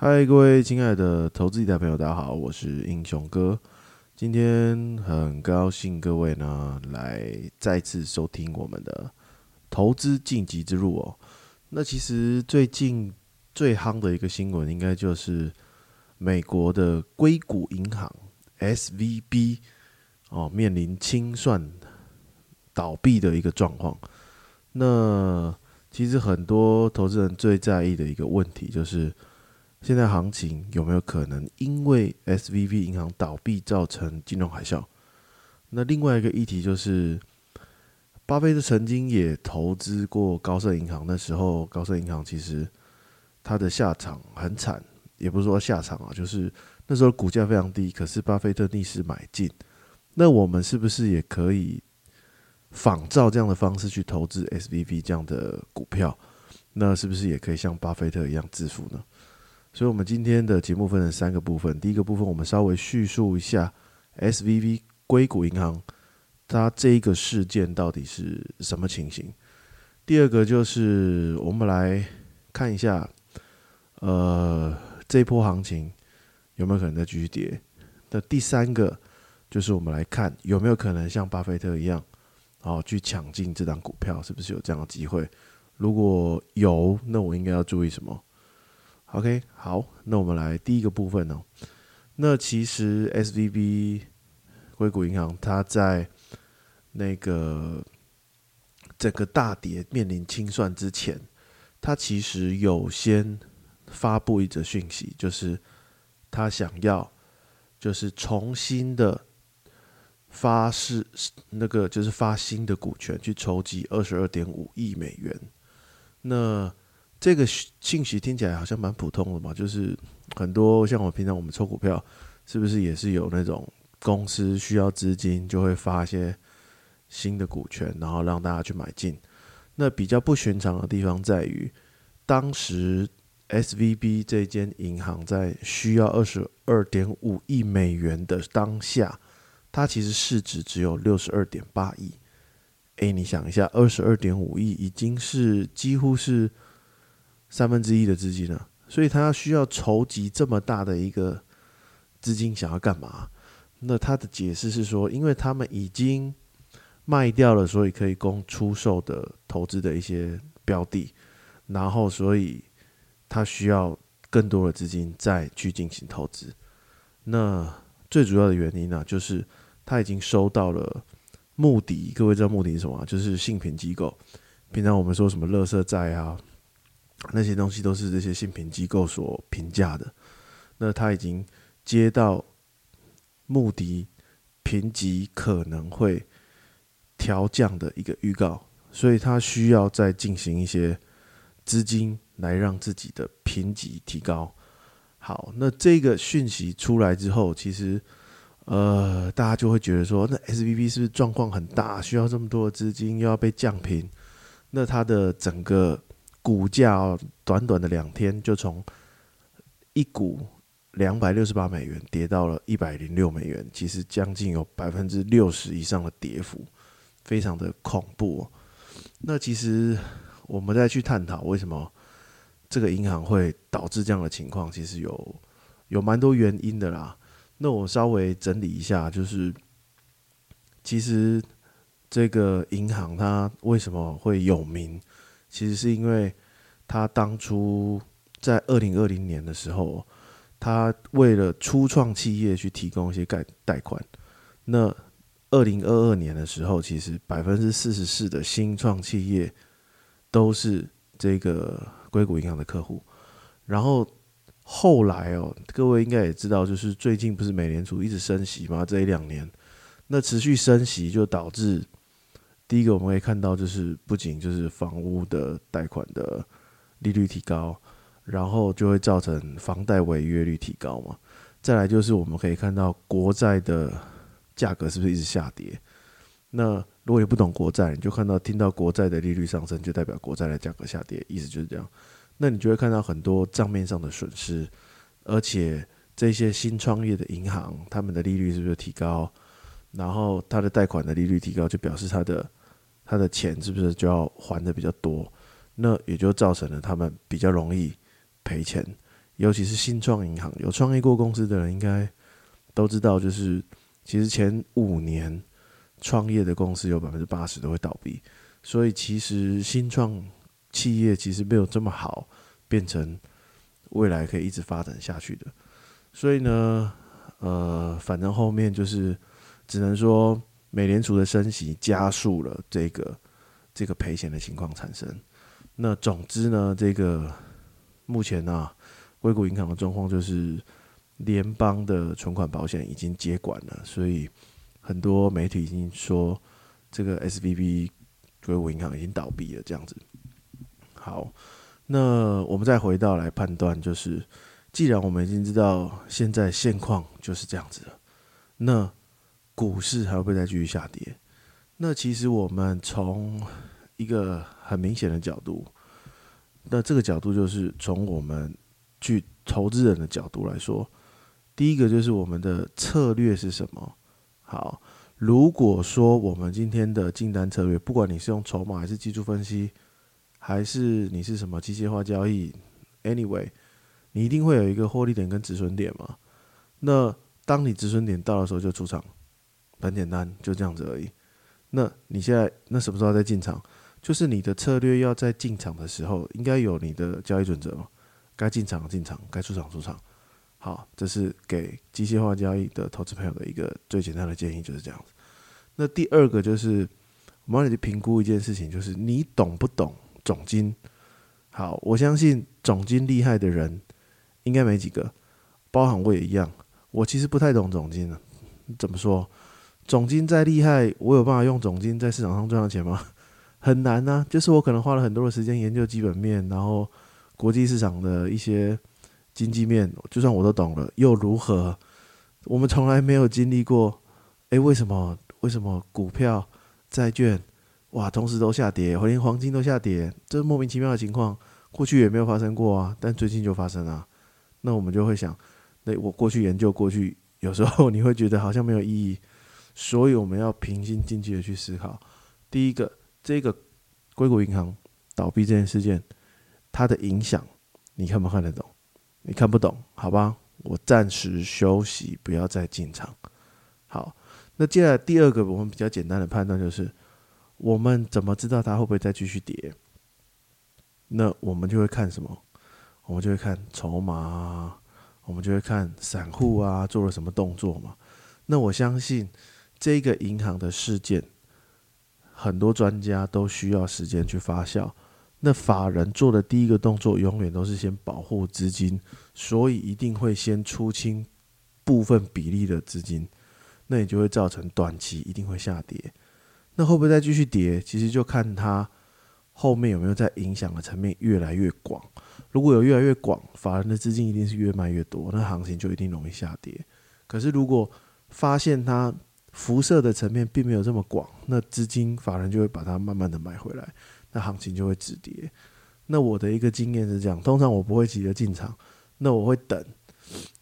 嗨，各位亲爱的投资理财朋友，大家好，我是英雄哥。今天很高兴各位呢来再次收听我们的投资晋级之路哦。那其实最近最夯的一个新闻，应该就是美国的硅谷银行 SVB 哦面临清算倒闭的一个状况。那其实很多投资人最在意的一个问题就是。现在行情有没有可能因为 S V B 银行倒闭造成金融海啸？那另外一个议题就是，巴菲特曾经也投资过高盛银行，那时候高盛银行其实它的下场很惨，也不是说下场啊，就是那时候股价非常低，可是巴菲特逆势买进。那我们是不是也可以仿照这样的方式去投资 S V B 这样的股票？那是不是也可以像巴菲特一样致富呢？所以，我们今天的节目分成三个部分。第一个部分，我们稍微叙述一下 S V V 硅谷银行它这一个事件到底是什么情形。第二个就是我们来看一下，呃，这波行情有没有可能再继续跌。那第三个就是我们来看有没有可能像巴菲特一样，哦，去抢进这档股票，是不是有这样的机会？如果有，那我应该要注意什么？OK，好，那我们来第一个部分哦。那其实 SVB 硅谷银行它在那个整个大跌面临清算之前，它其实有先发布一则讯息，就是他想要就是重新的发是那个就是发新的股权去筹集二十二点五亿美元。那这个信息听起来好像蛮普通的嘛，就是很多像我平常我们抽股票，是不是也是有那种公司需要资金，就会发一些新的股权，然后让大家去买进。那比较不寻常的地方在于，当时 S V B 这间银行在需要二十二点五亿美元的当下，它其实市值只有六十二点八亿。哎，你想一下，二十二点五亿已经是几乎是。三分之一的资金呢，所以他需要筹集这么大的一个资金，想要干嘛？那他的解释是说，因为他们已经卖掉了，所以可以供出售的投资的一些标的，然后所以他需要更多的资金再去进行投资。那最主要的原因呢，就是他已经收到了目的，各位知道目的是什么？就是信评机构。平常我们说什么乐色债啊？那些东西都是这些信评机构所评价的。那他已经接到穆迪评级可能会调降的一个预告，所以他需要再进行一些资金来让自己的评级提高。好，那这个讯息出来之后，其实呃，大家就会觉得说，那 S V B 是不是状况很大，需要这么多的资金，又要被降评？那它的整个股价短短的两天就从一股两百六十八美元跌到了一百零六美元，其实将近有百分之六十以上的跌幅，非常的恐怖。那其实我们再去探讨为什么这个银行会导致这样的情况，其实有有蛮多原因的啦。那我稍微整理一下，就是其实这个银行它为什么会有名？其实是因为他当初在二零二零年的时候，他为了初创企业去提供一些贷贷款。那二零二二年的时候，其实百分之四十四的新创企业都是这个硅谷银行的客户。然后后来哦，各位应该也知道，就是最近不是美联储一直升息吗？这一两年，那持续升息就导致。第一个我们可以看到，就是不仅就是房屋的贷款的利率提高，然后就会造成房贷违约率提高嘛。再来就是我们可以看到国债的价格是不是一直下跌？那如果你不懂国债，你就看到听到国债的利率上升，就代表国债的价格下跌，意思就是这样。那你就会看到很多账面上的损失，而且这些新创业的银行，他们的利率是不是提高？然后它的贷款的利率提高，就表示它的他的钱是不是就要还的比较多？那也就造成了他们比较容易赔钱，尤其是新创银行，有创业过公司的人应该都知道，就是其实前五年创业的公司有百分之八十都会倒闭，所以其实新创企业其实没有这么好变成未来可以一直发展下去的。所以呢，呃，反正后面就是只能说美联储的升息加速了这个这个赔钱的情况产生。那总之呢，这个目前呢，硅谷银行的状况就是联邦的存款保险已经接管了，所以很多媒体已经说这个 S V B 硅谷银行已经倒闭了。这样子，好，那我们再回到来判断，就是既然我们已经知道现在现况就是这样子了，那股市还会不会再继续下跌？那其实我们从一个很明显的角度，那这个角度就是从我们去投资人的角度来说，第一个就是我们的策略是什么？好，如果说我们今天的进单策略，不管你是用筹码还是技术分析，还是你是什么机械化交易，anyway，你一定会有一个获利点跟止损点嘛。那当你止损点到的时候就出场，很简单，就这样子而已。那你现在那什么时候再进场？就是你的策略要在进场的时候，应该有你的交易准则嘛？该进场进场，该出场出场。好，这是给机械化交易的投资朋友的一个最简单的建议，就是这样子。那第二个就是我们要去评估一件事情，就是你懂不懂总金？好，我相信总金厉害的人应该没几个，包含我也一样。我其实不太懂总金啊，怎么说？总金再厉害，我有办法用总金在市场上赚到钱吗？很难呐，就是我可能花了很多的时间研究基本面，然后国际市场的一些经济面，就算我都懂了，又如何？我们从来没有经历过，诶，为什么？为什么股票、债券，哇，同时都下跌，连黄金都下跌，这莫名其妙的情况，过去也没有发生过啊，但最近就发生了。那我们就会想，那我过去研究过去，有时候你会觉得好像没有意义，所以我们要平心静气的去思考，第一个。这个硅谷银行倒闭这件事件，它的影响你看不看得懂？你看不懂，好吧，我暂时休息，不要再进场。好，那接下来第二个我们比较简单的判断就是，我们怎么知道它会不会再继续跌？那我们就会看什么？我们就会看筹码，我们就会看散户啊做了什么动作嘛。那我相信这个银行的事件。很多专家都需要时间去发酵。那法人做的第一个动作，永远都是先保护资金，所以一定会先出清部分比例的资金，那也就会造成短期一定会下跌。那会不会再继续跌？其实就看它后面有没有在影响的层面越来越广。如果有越来越广，法人的资金一定是越卖越多，那行情就一定容易下跌。可是如果发现它，辐射的层面并没有这么广，那资金法人就会把它慢慢的买回来，那行情就会止跌。那我的一个经验是这样，通常我不会急着进场，那我会等，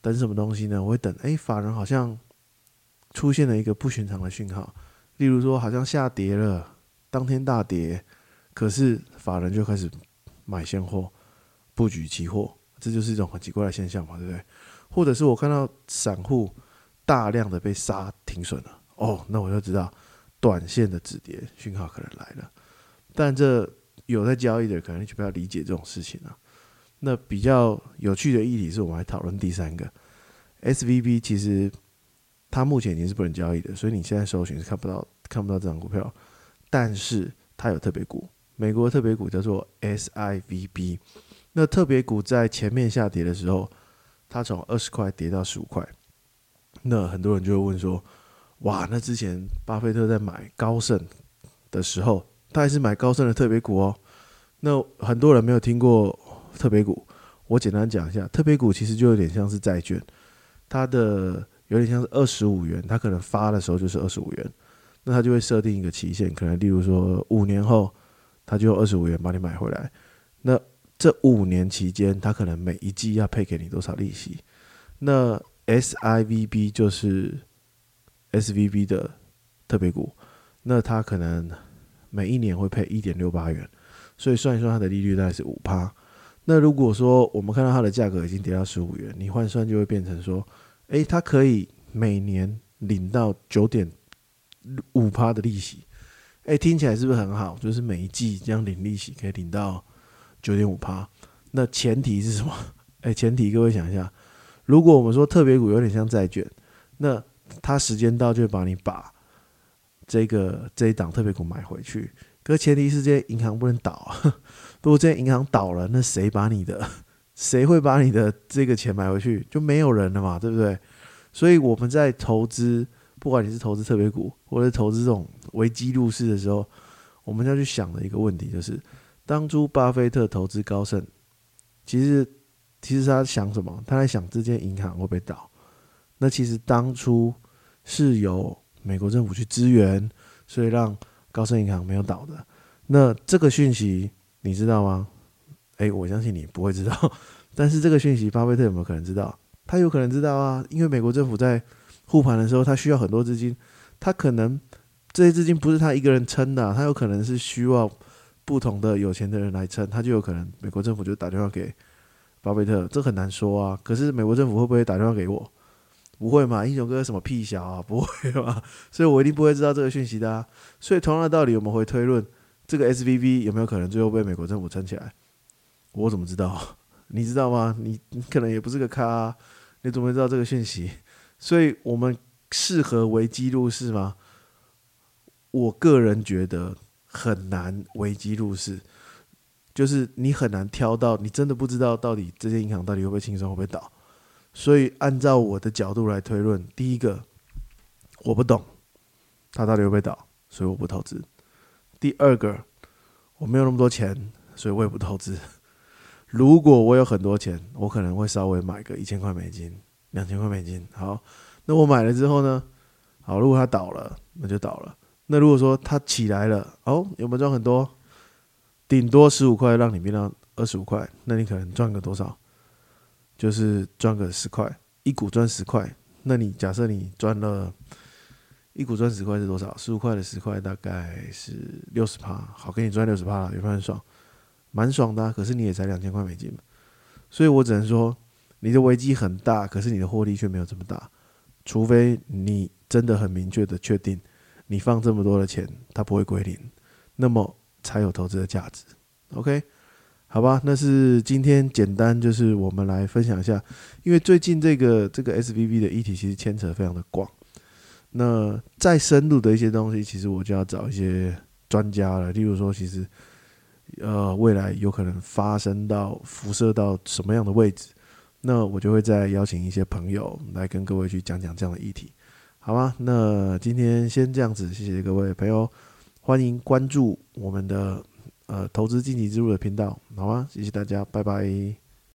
等什么东西呢？我会等，哎，法人好像出现了一个不寻常的讯号，例如说好像下跌了，当天大跌，可是法人就开始买现货，布局期货，这就是一种很奇怪的现象嘛，对不对？或者是我看到散户。大量的被杀停损了哦，那我就知道短线的止跌讯号可能来了。但这有在交易的可能就不要理解这种事情了。那比较有趣的议题是我们来讨论第三个 S V B，其实它目前已经是不能交易的，所以你现在搜寻是看不到看不到这张股票。但是它有特别股，美国特别股叫做 S I V B。那特别股在前面下跌的时候，它从二十块跌到十五块。那很多人就会问说：“哇，那之前巴菲特在买高盛的时候，他还是买高盛的特别股哦。那很多人没有听过特别股，我简单讲一下，特别股其实就有点像是债券，它的有点像是二十五元，它可能发的时候就是二十五元，那它就会设定一个期限，可能例如说五年后，它就二十五元把你买回来。那这五年期间，它可能每一季要配给你多少利息？那 S I V B 就是 S V B 的特别股，那它可能每一年会配一点六八元，所以算一算它的利率大概是五趴。那如果说我们看到它的价格已经跌到十五元，你换算就会变成说，诶，它可以每年领到九点五趴的利息，诶，听起来是不是很好？就是每一季这样领利息可以领到九点五趴。那前提是什么？诶，前提各位想一下，如果我们说特别股有点像债券，那他时间到就把你把这个这一档特别股买回去。可前提是这些银行不能倒！如果这些银行倒了，那谁把你的 谁会把你的这个钱买回去？就没有人了嘛，对不对？所以我们在投资，不管你是投资特别股，或者投资这种危机入市的时候，我们要去想的一个问题就是：当初巴菲特投资高盛，其实其实他想什么？他在想这间银行会不会倒？那其实当初是由美国政府去支援，所以让。高盛银行没有倒的，那这个讯息你知道吗？诶，我相信你不会知道，但是这个讯息巴菲特有没有可能知道？他有可能知道啊，因为美国政府在护盘的时候，他需要很多资金，他可能这些资金不是他一个人撑的，他有可能是需要不同的有钱的人来撑，他就有可能美国政府就打电话给巴菲特，这很难说啊。可是美国政府会不会打电话给我？不会嘛，英雄哥什么屁小啊，不会嘛，所以我一定不会知道这个讯息的。啊。所以同样的道理，我们会推论这个 S V B 有没有可能最后被美国政府撑起来？我怎么知道？你知道吗？你你可能也不是个咖，你怎么会知道这个讯息？所以我们适合危机入市吗？我个人觉得很难危机入市，就是你很难挑到，你真的不知道到底这些银行到底会不会轻松，会不会倒。所以，按照我的角度来推论，第一个，我不懂他到底会不会倒，所以我不投资；第二个，我没有那么多钱，所以我也不投资。如果我有很多钱，我可能会稍微买个一千块美金、两千块美金。好，那我买了之后呢？好，如果它倒了，那就倒了。那如果说它起来了，哦，有没有赚很多？顶多十五块，让你变到二十五块，那你可能赚个多少？就是赚个十块，一股赚十块，那你假设你赚了一股赚十块是多少？十五块的十块大概是六十趴，好，给你赚六十趴了，也蛮爽，蛮爽的。可是你也才两千块美金，所以我只能说你的危机很大，可是你的获利却没有这么大，除非你真的很明确的确定你放这么多的钱它不会归零，那么才有投资的价值。OK。好吧，那是今天简单就是我们来分享一下，因为最近这个这个 S V B 的议题其实牵扯非常的广，那再深入的一些东西，其实我就要找一些专家了。例如说，其实呃未来有可能发生到辐射到什么样的位置，那我就会再邀请一些朋友来跟各位去讲讲这样的议题，好吗？那今天先这样子，谢谢各位朋友，欢迎关注我们的。呃，投资晋级之路的频道，好吗？谢谢大家，拜拜。